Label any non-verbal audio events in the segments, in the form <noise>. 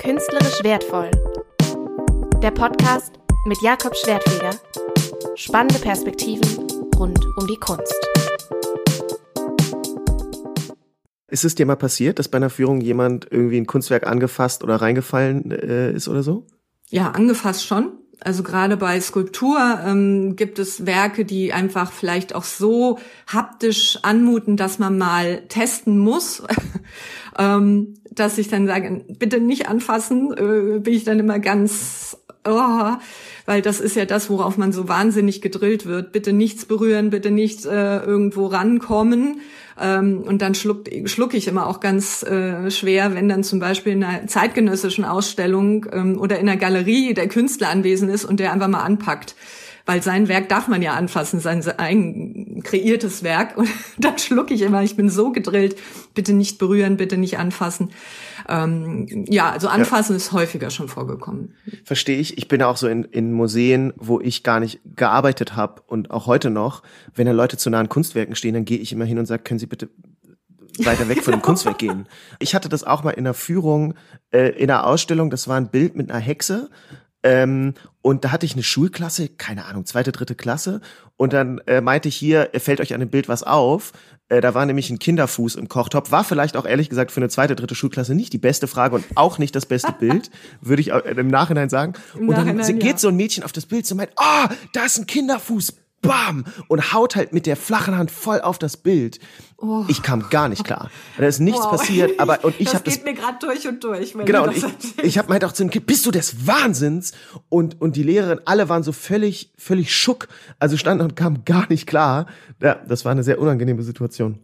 Künstlerisch wertvoll. Der Podcast mit Jakob Schwertfeger. Spannende Perspektiven rund um die Kunst. Ist es dir mal passiert, dass bei einer Führung jemand irgendwie ein Kunstwerk angefasst oder reingefallen äh, ist oder so? Ja, angefasst schon. Also gerade bei Skulptur ähm, gibt es Werke, die einfach vielleicht auch so haptisch anmuten, dass man mal testen muss. <laughs> ähm, dass ich dann sage, bitte nicht anfassen, äh, bin ich dann immer ganz, oh, weil das ist ja das, worauf man so wahnsinnig gedrillt wird. Bitte nichts berühren, bitte nicht äh, irgendwo rankommen. Ähm, und dann schluck, schluck ich immer auch ganz äh, schwer, wenn dann zum Beispiel in einer zeitgenössischen Ausstellung ähm, oder in einer Galerie der Künstler anwesend ist und der einfach mal anpackt weil sein Werk darf man ja anfassen, sein eigen kreiertes Werk. Und <laughs> dann schluck ich immer, ich bin so gedrillt, bitte nicht berühren, bitte nicht anfassen. Ähm, ja, also anfassen ja. ist häufiger schon vorgekommen. Verstehe ich. Ich bin auch so in, in Museen, wo ich gar nicht gearbeitet habe und auch heute noch, wenn da Leute zu nahen Kunstwerken stehen, dann gehe ich immer hin und sage, können Sie bitte weiter weg von dem <laughs> Kunstwerk gehen. Ich hatte das auch mal in einer Führung, äh, in einer Ausstellung, das war ein Bild mit einer Hexe ähm, und da hatte ich eine Schulklasse, keine Ahnung, zweite, dritte Klasse. Und dann äh, meinte ich hier, äh, fällt euch an dem Bild was auf? Äh, da war nämlich ein Kinderfuß im Kochtopf. War vielleicht auch ehrlich gesagt für eine zweite, dritte Schulklasse nicht die beste Frage und auch nicht das beste Bild, <laughs> würde ich im Nachhinein sagen. Im und dann geht ja. so ein Mädchen auf das Bild und meint, ah, oh, da ist ein Kinderfuß bam, und haut halt mit der flachen Hand voll auf das Bild. Oh. Ich kam gar nicht klar. Da ist nichts wow. passiert, aber und ich habe das geht mir gerade durch und durch. genau, und ich, ich habe meint auch zu dem Kind, bist du des Wahnsinns? Und und die Lehrerin, alle waren so völlig völlig schock, also standen und kamen gar nicht klar. Ja, das war eine sehr unangenehme Situation.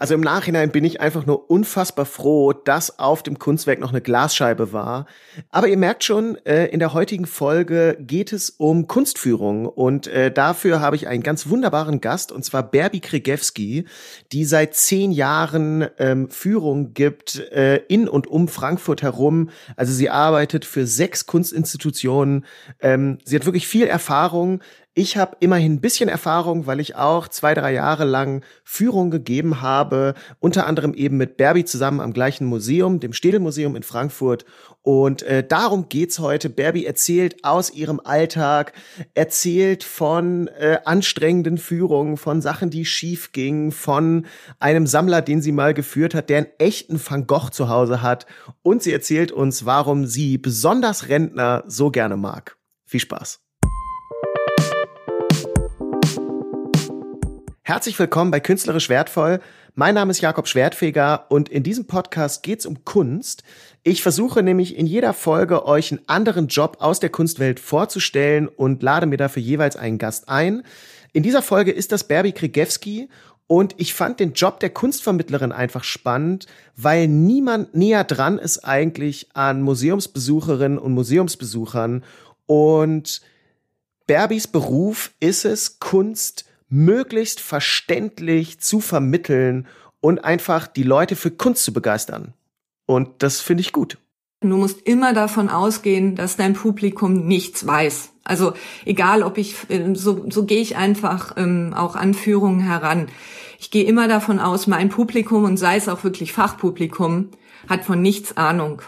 Also im Nachhinein bin ich einfach nur unfassbar froh, dass auf dem Kunstwerk noch eine Glasscheibe war. Aber ihr merkt schon, äh, in der heutigen Folge geht es um Kunstführung und äh, dafür habe ich einen ganz wunderbaren Gast und zwar Berbi Krigewski, die seit zehn Jahren ähm, Führung gibt äh, in und um Frankfurt herum. Also sie arbeitet für sechs Kunstinstitutionen. Ähm, sie hat wirklich viel Erfahrung. Ich habe immerhin ein bisschen Erfahrung, weil ich auch zwei, drei Jahre lang Führung gegeben habe, unter anderem eben mit Berbi zusammen am gleichen Museum, dem Städelmuseum in Frankfurt. Und äh, darum geht's heute. Berbi erzählt aus ihrem Alltag, erzählt von äh, anstrengenden Führungen, von Sachen, die schief gingen, von einem Sammler, den sie mal geführt hat, der einen echten Van Gogh zu Hause hat. Und sie erzählt uns, warum sie besonders Rentner so gerne mag. Viel Spaß. Herzlich willkommen bei Künstlerisch Wertvoll. Mein Name ist Jakob Schwertfeger und in diesem Podcast geht es um Kunst. Ich versuche nämlich in jeder Folge euch einen anderen Job aus der Kunstwelt vorzustellen und lade mir dafür jeweils einen Gast ein. In dieser Folge ist das Berbi Krigewski und ich fand den Job der Kunstvermittlerin einfach spannend, weil niemand näher dran ist eigentlich an Museumsbesucherinnen und Museumsbesuchern. Und Berbis Beruf ist es, Kunst möglichst verständlich zu vermitteln und einfach die Leute für Kunst zu begeistern. Und das finde ich gut. Du musst immer davon ausgehen, dass dein Publikum nichts weiß. Also egal, ob ich, ähm, so, so gehe ich einfach ähm, auch an Führungen heran. Ich gehe immer davon aus, mein Publikum und sei es auch wirklich Fachpublikum hat von nichts Ahnung.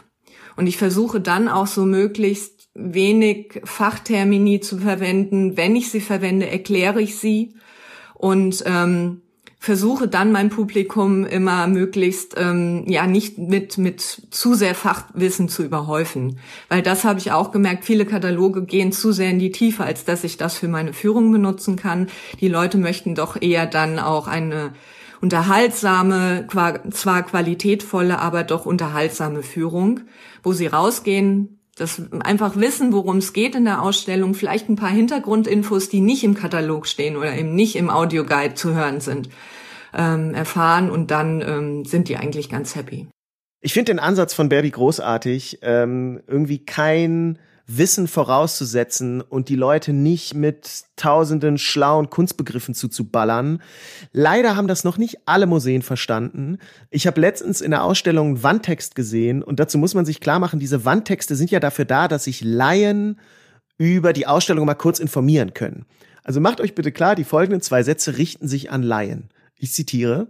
Und ich versuche dann auch so möglichst wenig Fachtermini zu verwenden. Wenn ich sie verwende, erkläre ich sie und ähm, versuche dann mein Publikum immer möglichst ähm, ja nicht mit mit zu sehr Fachwissen zu überhäufen, weil das habe ich auch gemerkt. Viele Kataloge gehen zu sehr in die Tiefe, als dass ich das für meine Führung benutzen kann. Die Leute möchten doch eher dann auch eine unterhaltsame, zwar qualitätvolle, aber doch unterhaltsame Führung, wo sie rausgehen, das einfach wissen, worum es geht in der Ausstellung, vielleicht ein paar Hintergrundinfos, die nicht im Katalog stehen oder eben nicht im Audioguide zu hören sind, ähm, erfahren und dann ähm, sind die eigentlich ganz happy. Ich finde den Ansatz von Berbi großartig. Ähm, irgendwie kein Wissen vorauszusetzen und die Leute nicht mit tausenden schlauen Kunstbegriffen zuzuballern. Leider haben das noch nicht alle Museen verstanden. Ich habe letztens in der Ausstellung einen Wandtext gesehen und dazu muss man sich klar machen, diese Wandtexte sind ja dafür da, dass sich Laien über die Ausstellung mal kurz informieren können. Also macht euch bitte klar, die folgenden zwei Sätze richten sich an Laien. Ich zitiere.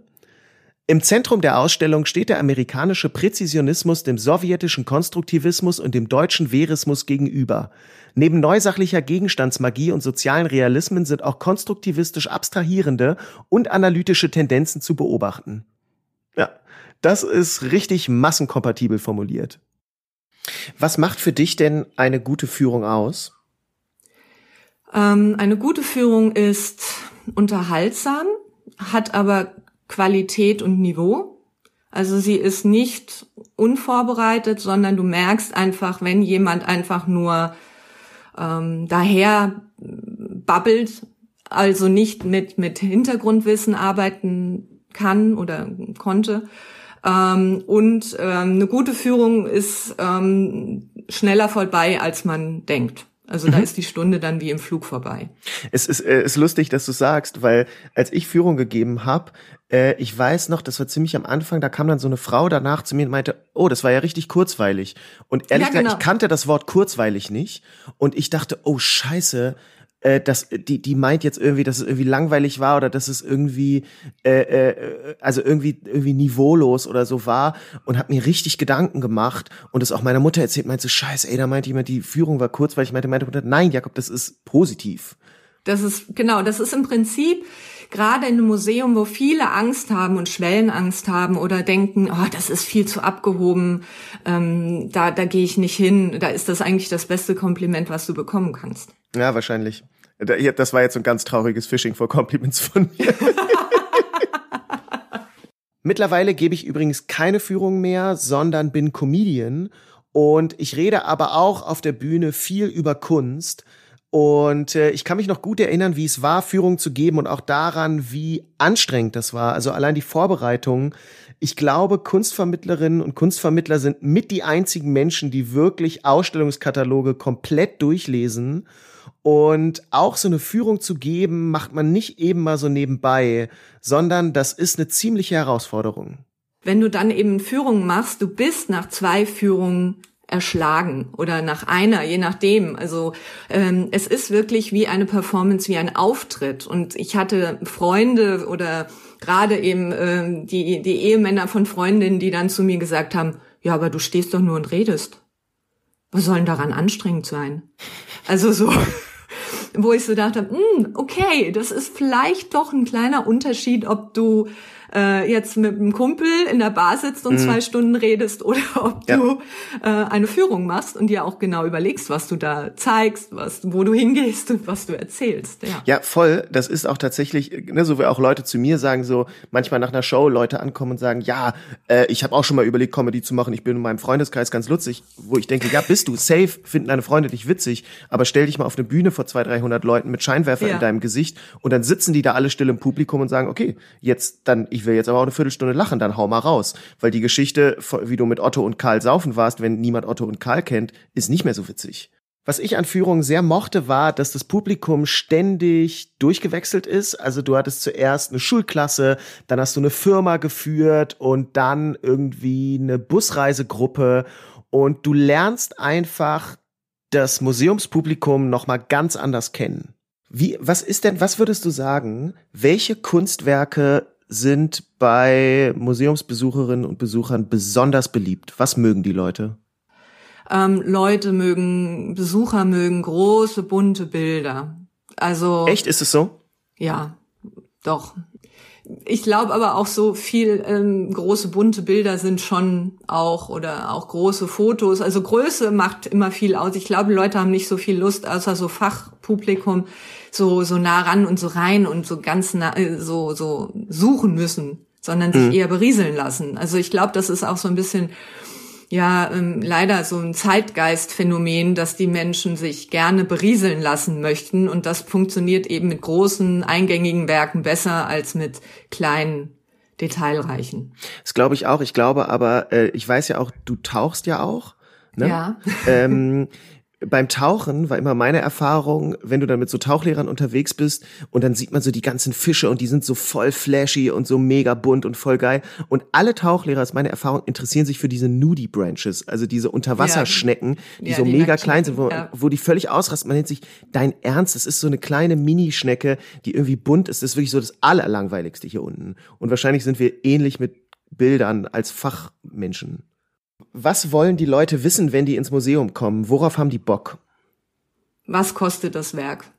Im Zentrum der Ausstellung steht der amerikanische Präzisionismus dem sowjetischen Konstruktivismus und dem deutschen Verismus gegenüber. Neben neusachlicher Gegenstandsmagie und sozialen Realismen sind auch konstruktivistisch abstrahierende und analytische Tendenzen zu beobachten. Ja, das ist richtig massenkompatibel formuliert. Was macht für dich denn eine gute Führung aus? Ähm, eine gute Führung ist unterhaltsam, hat aber Qualität und Niveau. Also sie ist nicht unvorbereitet, sondern du merkst einfach, wenn jemand einfach nur ähm, daher babbelt, also nicht mit, mit Hintergrundwissen arbeiten kann oder konnte. Ähm, und ähm, eine gute Führung ist ähm, schneller vorbei, als man denkt. Also da mhm. ist die Stunde dann wie im Flug vorbei. Es ist, äh, ist lustig, dass du sagst, weil als ich Führung gegeben habe, äh, ich weiß noch, das war ziemlich am Anfang, da kam dann so eine Frau danach zu mir und meinte, oh, das war ja richtig kurzweilig. Und ehrlich ja, genau. gesagt, ich kannte das Wort kurzweilig nicht. Und ich dachte, oh scheiße, äh, dass die die meint jetzt irgendwie, dass es irgendwie langweilig war oder dass es irgendwie äh, äh, also irgendwie irgendwie niveaulos oder so war und hat mir richtig Gedanken gemacht und es auch meiner Mutter erzählt, meinte Scheiße, ey, da meinte jemand, die Führung war kurz, weil ich meinte, meinte Mutter, nein, Jakob, das ist positiv. Das ist genau, das ist im Prinzip gerade in einem Museum, wo viele Angst haben und Schwellenangst haben oder denken, oh, das ist viel zu abgehoben, ähm, da, da gehe ich nicht hin, da ist das eigentlich das beste Kompliment, was du bekommen kannst. Ja, wahrscheinlich. Das war jetzt ein ganz trauriges Fishing for Compliments von mir. <laughs> Mittlerweile gebe ich übrigens keine Führung mehr, sondern bin Comedian und ich rede aber auch auf der Bühne viel über Kunst und äh, ich kann mich noch gut erinnern, wie es war, Führung zu geben und auch daran, wie anstrengend das war. Also allein die Vorbereitung. Ich glaube, Kunstvermittlerinnen und Kunstvermittler sind mit die einzigen Menschen, die wirklich Ausstellungskataloge komplett durchlesen. Und auch so eine Führung zu geben, macht man nicht eben mal so nebenbei, sondern das ist eine ziemliche Herausforderung. Wenn du dann eben Führungen machst, du bist nach zwei Führungen erschlagen oder nach einer, je nachdem. Also ähm, es ist wirklich wie eine Performance, wie ein Auftritt. Und ich hatte Freunde oder gerade eben ähm, die, die Ehemänner von Freundinnen, die dann zu mir gesagt haben, ja, aber du stehst doch nur und redest. Was soll denn daran anstrengend sein? Also so, <laughs> wo ich so dachte, hm, okay, das ist vielleicht doch ein kleiner Unterschied, ob du äh, jetzt mit einem Kumpel in der Bar sitzt und mhm. zwei Stunden redest oder ob ja. du äh, eine Führung machst und dir auch genau überlegst, was du da zeigst, was, wo du hingehst und was du erzählst. Ja, ja voll. Das ist auch tatsächlich, ne, so wie auch Leute zu mir sagen, so manchmal nach einer Show Leute ankommen und sagen, ja, äh, ich habe auch schon mal überlegt, Comedy zu machen. Ich bin in meinem Freundeskreis ganz lustig, wo ich denke, ja, bist du safe, finden deine Freunde dich witzig, aber stell dich mal auf eine Bühne vor 200, 300 Leuten mit Scheinwerfer ja. in deinem Gesicht und dann sitzen die da alle still im Publikum und sagen, okay, jetzt dann, ich will jetzt aber auch eine Viertelstunde lachen, dann hau mal raus. Weil die Geschichte, wie du mit Otto und Karl saufen warst, wenn niemand Otto und Karl kennt, ist nicht mehr so witzig. Was ich an Führungen sehr mochte, war, dass das Publikum ständig durchgewechselt ist. Also du hattest zuerst eine Schulklasse, dann hast du eine Firma geführt und dann irgendwie eine Busreisegruppe und du lernst einfach das Museumspublikum noch mal ganz anders kennen. Wie, was ist denn, was würdest du sagen, welche Kunstwerke sind bei Museumsbesucherinnen und Besuchern besonders beliebt? Was mögen die Leute? Ähm, Leute mögen, Besucher mögen große, bunte Bilder. Also. Echt, ist es so? Ja, doch. Ich glaube aber auch so viel ähm, große bunte Bilder sind schon auch oder auch große Fotos. Also Größe macht immer viel aus. Ich glaube, Leute haben nicht so viel Lust, außer so Fachpublikum so, so nah ran und so rein und so ganz nah, äh, so, so suchen müssen, sondern sich mhm. eher berieseln lassen. Also ich glaube, das ist auch so ein bisschen, ja, ähm, leider so ein Zeitgeistphänomen, dass die Menschen sich gerne berieseln lassen möchten und das funktioniert eben mit großen, eingängigen Werken besser als mit kleinen detailreichen. Das glaube ich auch. Ich glaube aber, äh, ich weiß ja auch, du tauchst ja auch. Ne? Ja. Ähm, <laughs> beim Tauchen war immer meine Erfahrung, wenn du dann mit so Tauchlehrern unterwegs bist und dann sieht man so die ganzen Fische und die sind so voll flashy und so mega bunt und voll geil. Und alle Tauchlehrer, ist meine Erfahrung, interessieren sich für diese Nudie Branches, also diese Unterwasserschnecken, die ja, so die mega klein sind, wo, ja. wo die völlig ausrasten. Man nennt sich dein Ernst, das ist so eine kleine Minischnecke, die irgendwie bunt ist. Das ist wirklich so das Allerlangweiligste hier unten. Und wahrscheinlich sind wir ähnlich mit Bildern als Fachmenschen. Was wollen die Leute wissen, wenn die ins Museum kommen? Worauf haben die Bock? Was kostet das Werk?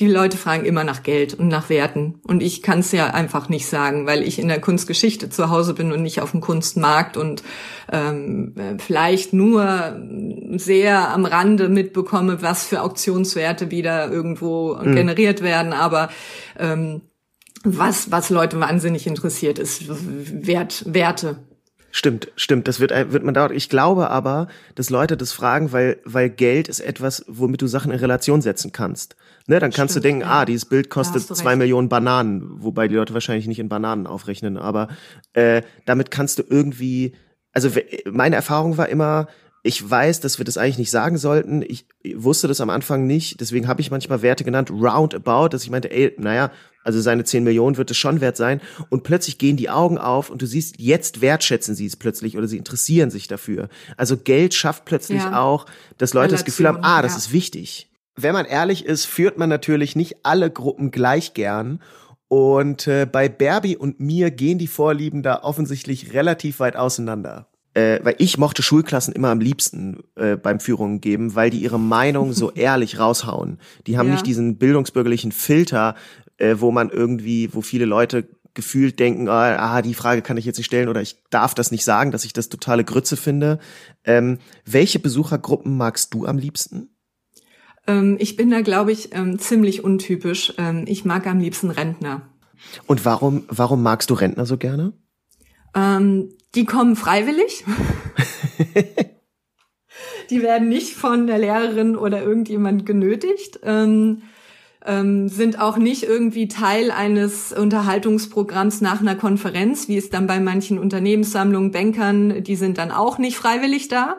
die Leute fragen immer nach Geld und nach Werten. Und ich kann es ja einfach nicht sagen, weil ich in der Kunstgeschichte zu Hause bin und nicht auf dem Kunstmarkt und ähm, vielleicht nur sehr am Rande mitbekomme, was für Auktionswerte wieder irgendwo mhm. generiert werden. Aber ähm, was, was Leute wahnsinnig interessiert, ist Wert, Werte. Stimmt, stimmt. Das wird, wird man dauert. Ich glaube aber, dass Leute das fragen, weil, weil Geld ist etwas, womit du Sachen in Relation setzen kannst. Ne, dann kannst Stimmt, du denken, ja. ah, dieses Bild kostet zwei Millionen Bananen, wobei die Leute wahrscheinlich nicht in Bananen aufrechnen, aber äh, damit kannst du irgendwie, also meine Erfahrung war immer, ich weiß, dass wir das eigentlich nicht sagen sollten. Ich wusste das am Anfang nicht, deswegen habe ich manchmal Werte genannt, roundabout, dass ich meinte, ey, naja, also seine 10 Millionen wird es schon wert sein. Und plötzlich gehen die Augen auf und du siehst, jetzt wertschätzen sie es plötzlich oder sie interessieren sich dafür. Also Geld schafft plötzlich ja. auch, dass Leute Relation, das Gefühl haben, ah, das ja. ist wichtig. Wenn man ehrlich ist, führt man natürlich nicht alle Gruppen gleich gern. Und äh, bei Barbie und mir gehen die Vorlieben da offensichtlich relativ weit auseinander äh, weil ich mochte Schulklassen immer am liebsten äh, beim Führungen geben, weil die ihre Meinung so <laughs> ehrlich raushauen. Die haben ja. nicht diesen bildungsbürgerlichen Filter, äh, wo man irgendwie, wo viele Leute gefühlt denken, ah, ah, die Frage kann ich jetzt nicht stellen oder ich darf das nicht sagen, dass ich das totale Grütze finde. Ähm, welche Besuchergruppen magst du am liebsten? Ähm, ich bin da, glaube ich, ähm, ziemlich untypisch. Ähm, ich mag am liebsten Rentner. Und warum, warum magst du Rentner so gerne? Ähm, die kommen freiwillig. <laughs> die werden nicht von der Lehrerin oder irgendjemand genötigt. Ähm, ähm, sind auch nicht irgendwie Teil eines Unterhaltungsprogramms nach einer Konferenz, wie es dann bei manchen Unternehmenssammlungen, Bankern, die sind dann auch nicht freiwillig da.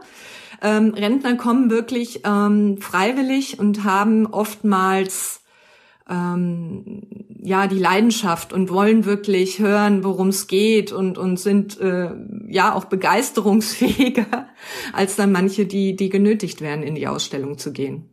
Ähm, Rentner kommen wirklich ähm, freiwillig und haben oftmals ähm, ja die Leidenschaft und wollen wirklich hören, worum es geht und und sind äh, ja auch begeisterungsfähiger <laughs> als dann manche, die die genötigt werden, in die Ausstellung zu gehen.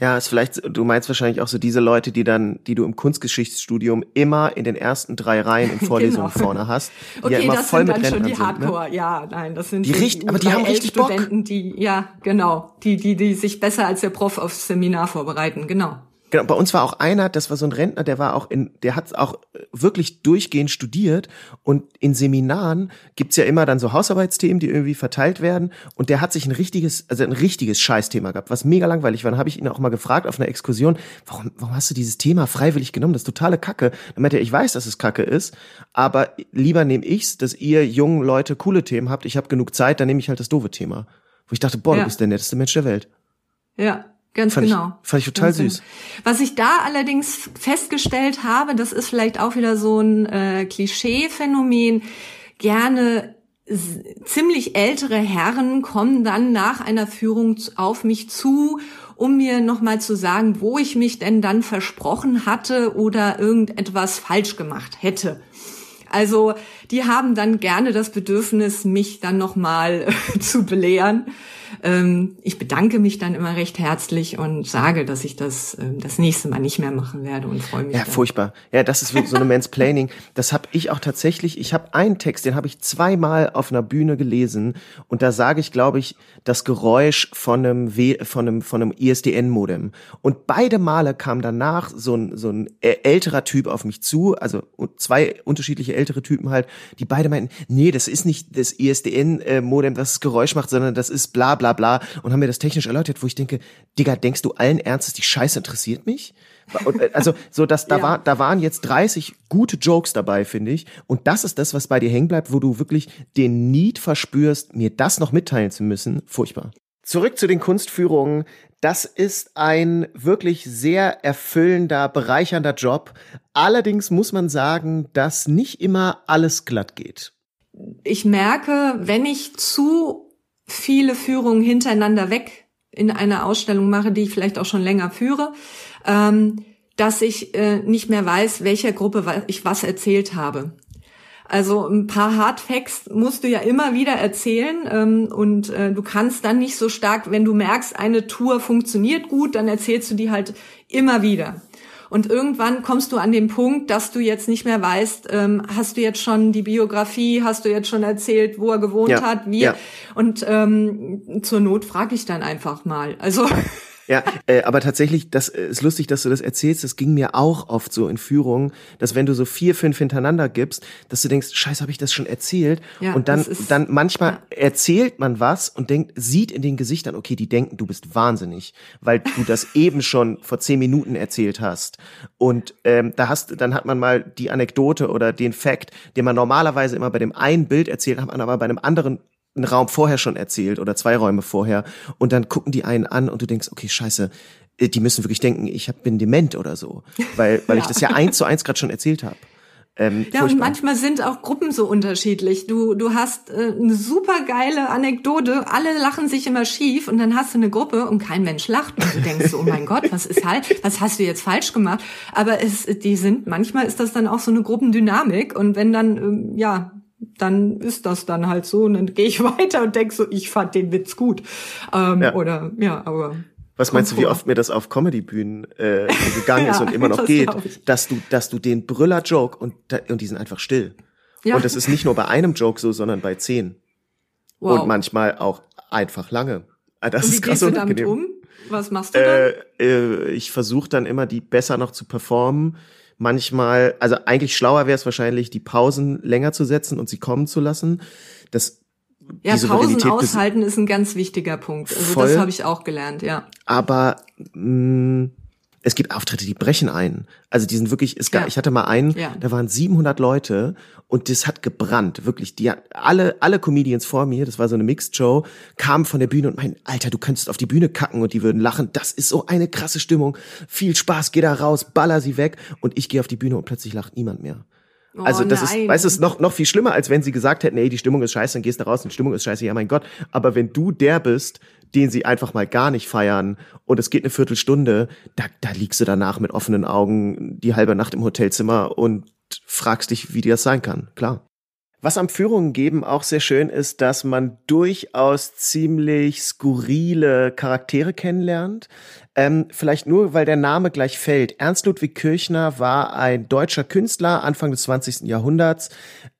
Ja, ist vielleicht, du meinst wahrscheinlich auch so diese Leute, die dann, die du im Kunstgeschichtsstudium immer in den ersten drei Reihen in <laughs> Vorlesungen genau. vorne hast. Die okay, ja immer das voll sind mit dann schon die Hardcore, sind, ne? ja, nein, das sind die, richtig, aber die haben richtig Bock. Studenten, die, ja, genau, die, die, die sich besser als der Prof aufs Seminar vorbereiten, genau. Genau, bei uns war auch einer, das war so ein Rentner, der war auch in, der hat auch wirklich durchgehend studiert und in Seminaren gibt's ja immer dann so Hausarbeitsthemen, die irgendwie verteilt werden und der hat sich ein richtiges, also ein richtiges Scheißthema gehabt, was mega langweilig war. Dann habe ich ihn auch mal gefragt auf einer Exkursion, warum, warum hast du dieses Thema freiwillig genommen? Das ist totale Kacke. Dann meinte er, ich weiß, dass es Kacke ist, aber lieber nehme ich's, dass ihr jungen Leute coole Themen habt. Ich habe genug Zeit, dann nehme ich halt das doofe Thema. Wo ich dachte, boah, ja. du bist der netteste Mensch der Welt. Ja, Ganz fand genau. Ich, fand ich total Ganz süß. Genau. Was ich da allerdings festgestellt habe, das ist vielleicht auch wieder so ein äh, Klischee-Phänomen. Gerne ziemlich ältere Herren kommen dann nach einer Führung auf mich zu, um mir nochmal zu sagen, wo ich mich denn dann versprochen hatte oder irgendetwas falsch gemacht hätte. Also die haben dann gerne das Bedürfnis, mich dann nochmal <laughs> zu belehren. Ähm, ich bedanke mich dann immer recht herzlich und sage, dass ich das äh, das nächste Mal nicht mehr machen werde und freue mich. Ja, dann. furchtbar. Ja, das ist so eine Mansplaining. Das habe ich auch tatsächlich. Ich habe einen Text, den habe ich zweimal auf einer Bühne gelesen und da sage ich, glaube ich, das Geräusch von einem w von einem von einem ISDN-Modem. Und beide Male kam danach so ein so ein älterer Typ auf mich zu, also zwei unterschiedliche ältere Typen halt, die beide meinten, nee, das ist nicht das ISDN-Modem, das das Geräusch macht, sondern das ist bla bla bla und haben mir das technisch erläutert, wo ich denke, Digga, denkst du allen Ernstes, die Scheiße interessiert mich? Äh, also so, dass da <laughs> ja. war, da waren jetzt 30 gute Jokes dabei, finde ich. Und das ist das, was bei dir hängen bleibt, wo du wirklich den Need verspürst, mir das noch mitteilen zu müssen. Furchtbar. Zurück zu den Kunstführungen. Das ist ein wirklich sehr erfüllender, bereichernder Job. Allerdings muss man sagen, dass nicht immer alles glatt geht. Ich merke, wenn ich zu viele Führungen hintereinander weg in einer Ausstellung mache, die ich vielleicht auch schon länger führe, ähm, dass ich äh, nicht mehr weiß, welcher Gruppe ich was erzählt habe. Also ein paar Hardfacts musst du ja immer wieder erzählen ähm, und äh, du kannst dann nicht so stark, wenn du merkst, eine Tour funktioniert gut, dann erzählst du die halt immer wieder. Und irgendwann kommst du an den Punkt, dass du jetzt nicht mehr weißt, ähm, hast du jetzt schon die Biografie, hast du jetzt schon erzählt, wo er gewohnt ja, hat, wie. Ja. Und ähm, zur Not frage ich dann einfach mal. Also <laughs> Ja, äh, aber tatsächlich, das äh, ist lustig, dass du das erzählst. Das ging mir auch oft so in Führungen, dass wenn du so vier, fünf hintereinander gibst, dass du denkst, scheiße, habe ich das schon erzählt? Ja, und dann, ist, dann manchmal ja. erzählt man was und denkt, sieht in den Gesichtern, okay, die denken, du bist wahnsinnig, weil du das <laughs> eben schon vor zehn Minuten erzählt hast. Und ähm, da hast, dann hat man mal die Anekdote oder den Fact, den man normalerweise immer bei dem einen Bild erzählt, hat man aber bei einem anderen einen Raum vorher schon erzählt oder zwei Räume vorher und dann gucken die einen an und du denkst, okay, scheiße, äh, die müssen wirklich denken, ich hab, bin dement oder so, weil, weil <laughs> ja. ich das ja eins zu eins gerade schon erzählt habe. Ähm, ja, und manchmal sind auch Gruppen so unterschiedlich. Du, du hast äh, eine super geile Anekdote, alle lachen sich immer schief und dann hast du eine Gruppe und kein Mensch lacht und du denkst so, oh mein Gott, was ist halt, was hast du jetzt falsch gemacht? Aber es, die sind, manchmal ist das dann auch so eine Gruppendynamik und wenn dann, ähm, ja, dann ist das dann halt so und dann gehe ich <laughs> weiter und denk so, ich fand den Witz gut. Ähm, ja. Oder ja, aber. Was meinst du, wie oft mir das auf Comedy-Bühnen äh, <laughs> gegangen ist ja, und immer noch geht, dass du, dass du den Brüller-Joke und, und die sind einfach still. Ja. Und das ist nicht nur bei einem Joke so, sondern bei zehn. Wow. Und manchmal auch einfach lange. Ah, das und wie ist krass gehst du damit um? Was machst du dann? Äh, äh, ich versuche dann immer, die besser noch zu performen manchmal, also eigentlich schlauer wäre es wahrscheinlich, die Pausen länger zu setzen und sie kommen zu lassen. Das ja, Pausen aushalten ist ein ganz wichtiger Punkt. Also voll, das habe ich auch gelernt, ja. Aber mh, mm, es gibt Auftritte, die brechen ein. Also die sind wirklich, es gab, ja. ich hatte mal einen, ja. da waren 700 Leute und das hat gebrannt, wirklich. Die alle alle Comedians vor mir, das war so eine Mixed Show, kamen von der Bühne und meinten, Alter, du könntest auf die Bühne kacken und die würden lachen. Das ist so eine krasse Stimmung. Viel Spaß, geh da raus, baller sie weg und ich gehe auf die Bühne und plötzlich lacht niemand mehr. Oh, also das nein. ist, weißt du, ist noch noch viel schlimmer, als wenn sie gesagt hätten, ey, die Stimmung ist scheiße, dann gehst du raus, und die Stimmung ist scheiße, ja mein Gott. Aber wenn du der bist, den sie einfach mal gar nicht feiern und es geht eine Viertelstunde, da, da liegst du danach mit offenen Augen die halbe Nacht im Hotelzimmer und fragst dich, wie dir das sein kann. Klar. Was am Führungen geben auch sehr schön ist, dass man durchaus ziemlich skurrile Charaktere kennenlernt. Ähm, vielleicht nur, weil der Name gleich fällt. Ernst Ludwig Kirchner war ein deutscher Künstler Anfang des 20. Jahrhunderts.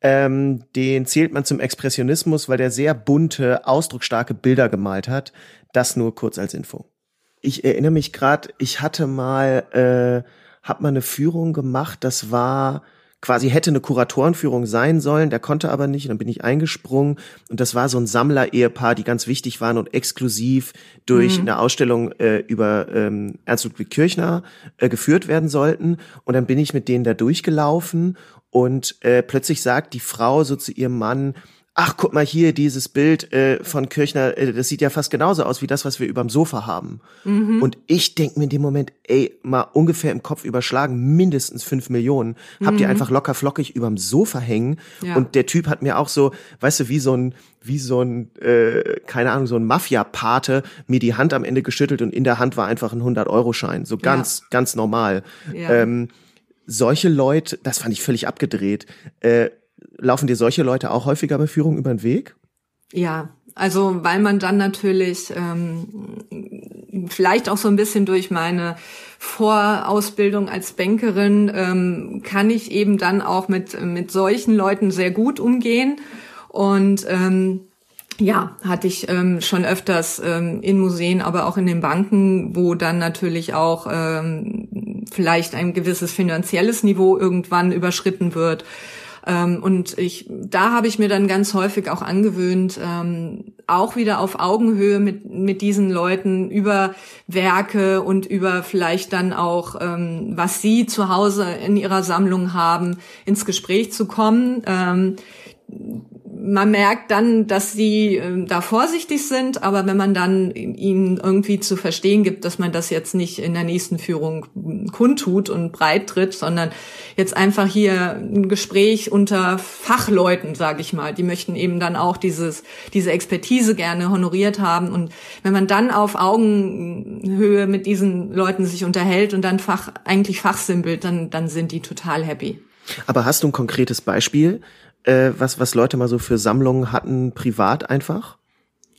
Ähm, den zählt man zum Expressionismus, weil der sehr bunte, ausdrucksstarke Bilder gemalt hat. Das nur kurz als Info. Ich erinnere mich gerade, ich hatte mal, äh, hab mal eine Führung gemacht. Das war quasi hätte eine Kuratorenführung sein sollen, der konnte aber nicht, und dann bin ich eingesprungen und das war so ein Sammler-Ehepaar, die ganz wichtig waren und exklusiv durch mhm. eine Ausstellung äh, über ähm, Ernst Ludwig Kirchner äh, geführt werden sollten und dann bin ich mit denen da durchgelaufen und äh, plötzlich sagt die Frau so zu ihrem Mann, ach, guck mal hier, dieses Bild äh, von Kirchner, äh, das sieht ja fast genauso aus wie das, was wir überm Sofa haben. Mhm. Und ich denk mir in dem Moment, ey, mal ungefähr im Kopf überschlagen, mindestens fünf Millionen. Mhm. Habt ihr einfach locker flockig überm Sofa hängen. Ja. Und der Typ hat mir auch so, weißt du, wie so ein, wie so ein, äh, keine Ahnung, so ein Mafia-Pate mir die Hand am Ende geschüttelt und in der Hand war einfach ein 100-Euro-Schein. So ganz, ja. ganz normal. Ja. Ähm, solche Leute, das fand ich völlig abgedreht. Äh, laufen dir solche Leute auch häufiger bei Führung über den Weg? Ja, also weil man dann natürlich ähm, vielleicht auch so ein bisschen durch meine Vorausbildung als Bankerin ähm, kann ich eben dann auch mit mit solchen Leuten sehr gut umgehen und ähm, ja, hatte ich ähm, schon öfters ähm, in Museen, aber auch in den Banken, wo dann natürlich auch ähm, vielleicht ein gewisses finanzielles Niveau irgendwann überschritten wird. Ähm, und ich, da habe ich mir dann ganz häufig auch angewöhnt, ähm, auch wieder auf Augenhöhe mit, mit diesen Leuten über Werke und über vielleicht dann auch, ähm, was sie zu Hause in ihrer Sammlung haben, ins Gespräch zu kommen. Man merkt dann, dass sie äh, da vorsichtig sind, aber wenn man dann ihnen irgendwie zu verstehen gibt, dass man das jetzt nicht in der nächsten Führung kundtut und breit tritt, sondern jetzt einfach hier ein Gespräch unter Fachleuten, sage ich mal, die möchten eben dann auch dieses diese Expertise gerne honoriert haben und wenn man dann auf Augenhöhe mit diesen Leuten sich unterhält und dann Fach eigentlich fachsimpelt, dann dann sind die total happy. Aber hast du ein konkretes Beispiel, äh, was, was Leute mal so für Sammlungen hatten, privat einfach?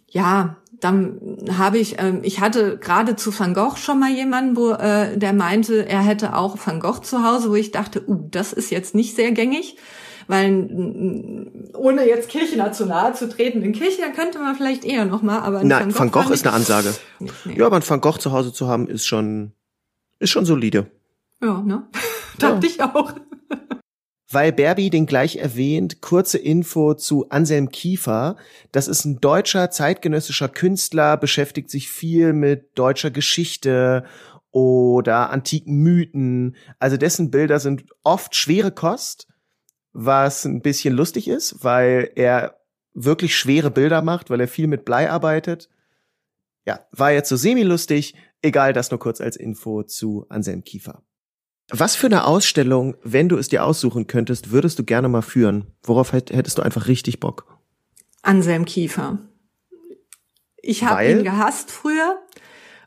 Ja, dann habe ich, ähm, ich hatte gerade zu Van Gogh schon mal jemanden, wo äh, der meinte, er hätte auch Van Gogh zu Hause, wo ich dachte, uh, das ist jetzt nicht sehr gängig, weil ohne jetzt Kirchner zu nahe zu treten, in Kirche könnte man vielleicht eher noch mal, aber Nein, Van Gogh, Van Gogh ist eine Ansage. <laughs> Nee. Ja, aber ein Van Gogh zu Hause zu haben ist schon ist schon solide. Ja, ne? <laughs> Dachte ja. ich auch. Weil Berbi den gleich erwähnt, kurze Info zu Anselm Kiefer. Das ist ein deutscher zeitgenössischer Künstler, beschäftigt sich viel mit deutscher Geschichte oder antiken Mythen. Also dessen Bilder sind oft schwere Kost, was ein bisschen lustig ist, weil er wirklich schwere Bilder macht, weil er viel mit Blei arbeitet. Ja, war jetzt so semi-lustig. Egal, das nur kurz als Info zu Anselm Kiefer. Was für eine Ausstellung, wenn du es dir aussuchen könntest, würdest du gerne mal führen? Worauf hättest du einfach richtig Bock? Anselm Kiefer. Ich habe ihn gehasst früher.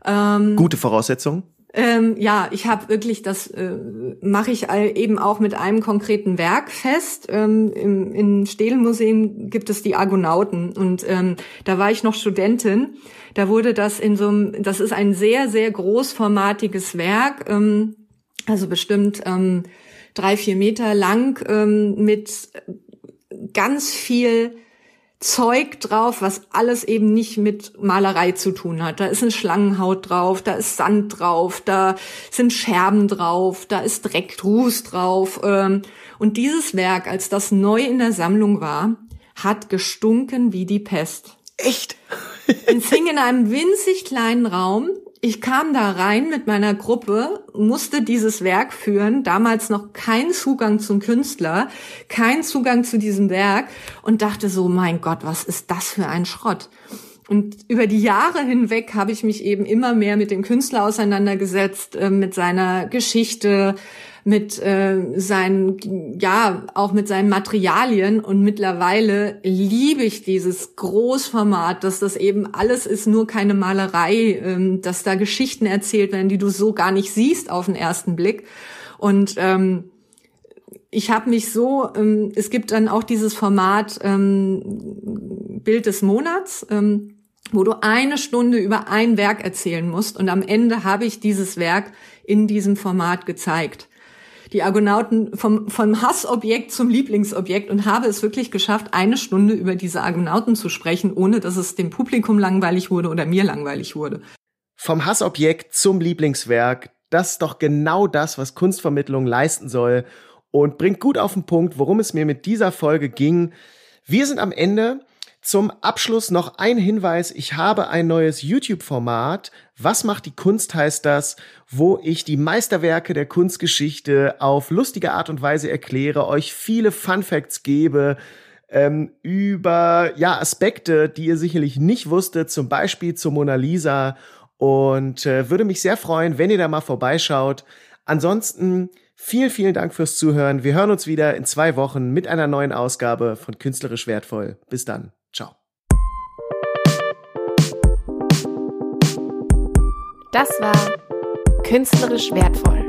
Ähm, Gute Voraussetzung. Ähm, ja, ich habe wirklich, das äh, mache ich eben auch mit einem konkreten Werk fest. Ähm, Im im Stählmuseum gibt es die Argonauten und ähm, da war ich noch Studentin. Da wurde das in so einem, das ist ein sehr, sehr großformatiges Werk. Ähm, also bestimmt ähm, drei, vier Meter lang ähm, mit ganz viel Zeug drauf, was alles eben nicht mit Malerei zu tun hat. Da ist eine Schlangenhaut drauf, da ist Sand drauf, da sind Scherben drauf, da ist Dreck, Ruß drauf. Ähm, und dieses Werk, als das neu in der Sammlung war, hat gestunken wie die Pest. Echt? es hing in einem winzig kleinen Raum ich kam da rein mit meiner Gruppe, musste dieses Werk führen, damals noch kein Zugang zum Künstler, kein Zugang zu diesem Werk und dachte so, mein Gott, was ist das für ein Schrott? Und über die Jahre hinweg habe ich mich eben immer mehr mit dem Künstler auseinandergesetzt, äh, mit seiner Geschichte, mit äh, seinen, ja, auch mit seinen Materialien. Und mittlerweile liebe ich dieses Großformat, dass das eben alles ist, nur keine Malerei, ähm, dass da Geschichten erzählt werden, die du so gar nicht siehst auf den ersten Blick. Und ähm, ich habe mich so, ähm, es gibt dann auch dieses Format ähm, Bild des Monats. Ähm, wo du eine Stunde über ein Werk erzählen musst. Und am Ende habe ich dieses Werk in diesem Format gezeigt die Argonauten vom, vom Hassobjekt zum Lieblingsobjekt und habe es wirklich geschafft, eine Stunde über diese Argonauten zu sprechen, ohne dass es dem Publikum langweilig wurde oder mir langweilig wurde. Vom Hassobjekt zum Lieblingswerk, das ist doch genau das, was Kunstvermittlung leisten soll und bringt gut auf den Punkt, worum es mir mit dieser Folge ging. Wir sind am Ende. Zum Abschluss noch ein Hinweis. Ich habe ein neues YouTube-Format. Was macht die Kunst heißt das, wo ich die Meisterwerke der Kunstgeschichte auf lustige Art und Weise erkläre, euch viele Fun Facts gebe, ähm, über ja Aspekte, die ihr sicherlich nicht wusstet, zum Beispiel zur Mona Lisa und äh, würde mich sehr freuen, wenn ihr da mal vorbeischaut. Ansonsten vielen, vielen Dank fürs Zuhören. Wir hören uns wieder in zwei Wochen mit einer neuen Ausgabe von Künstlerisch Wertvoll. Bis dann. Das war Künstlerisch Wertvoll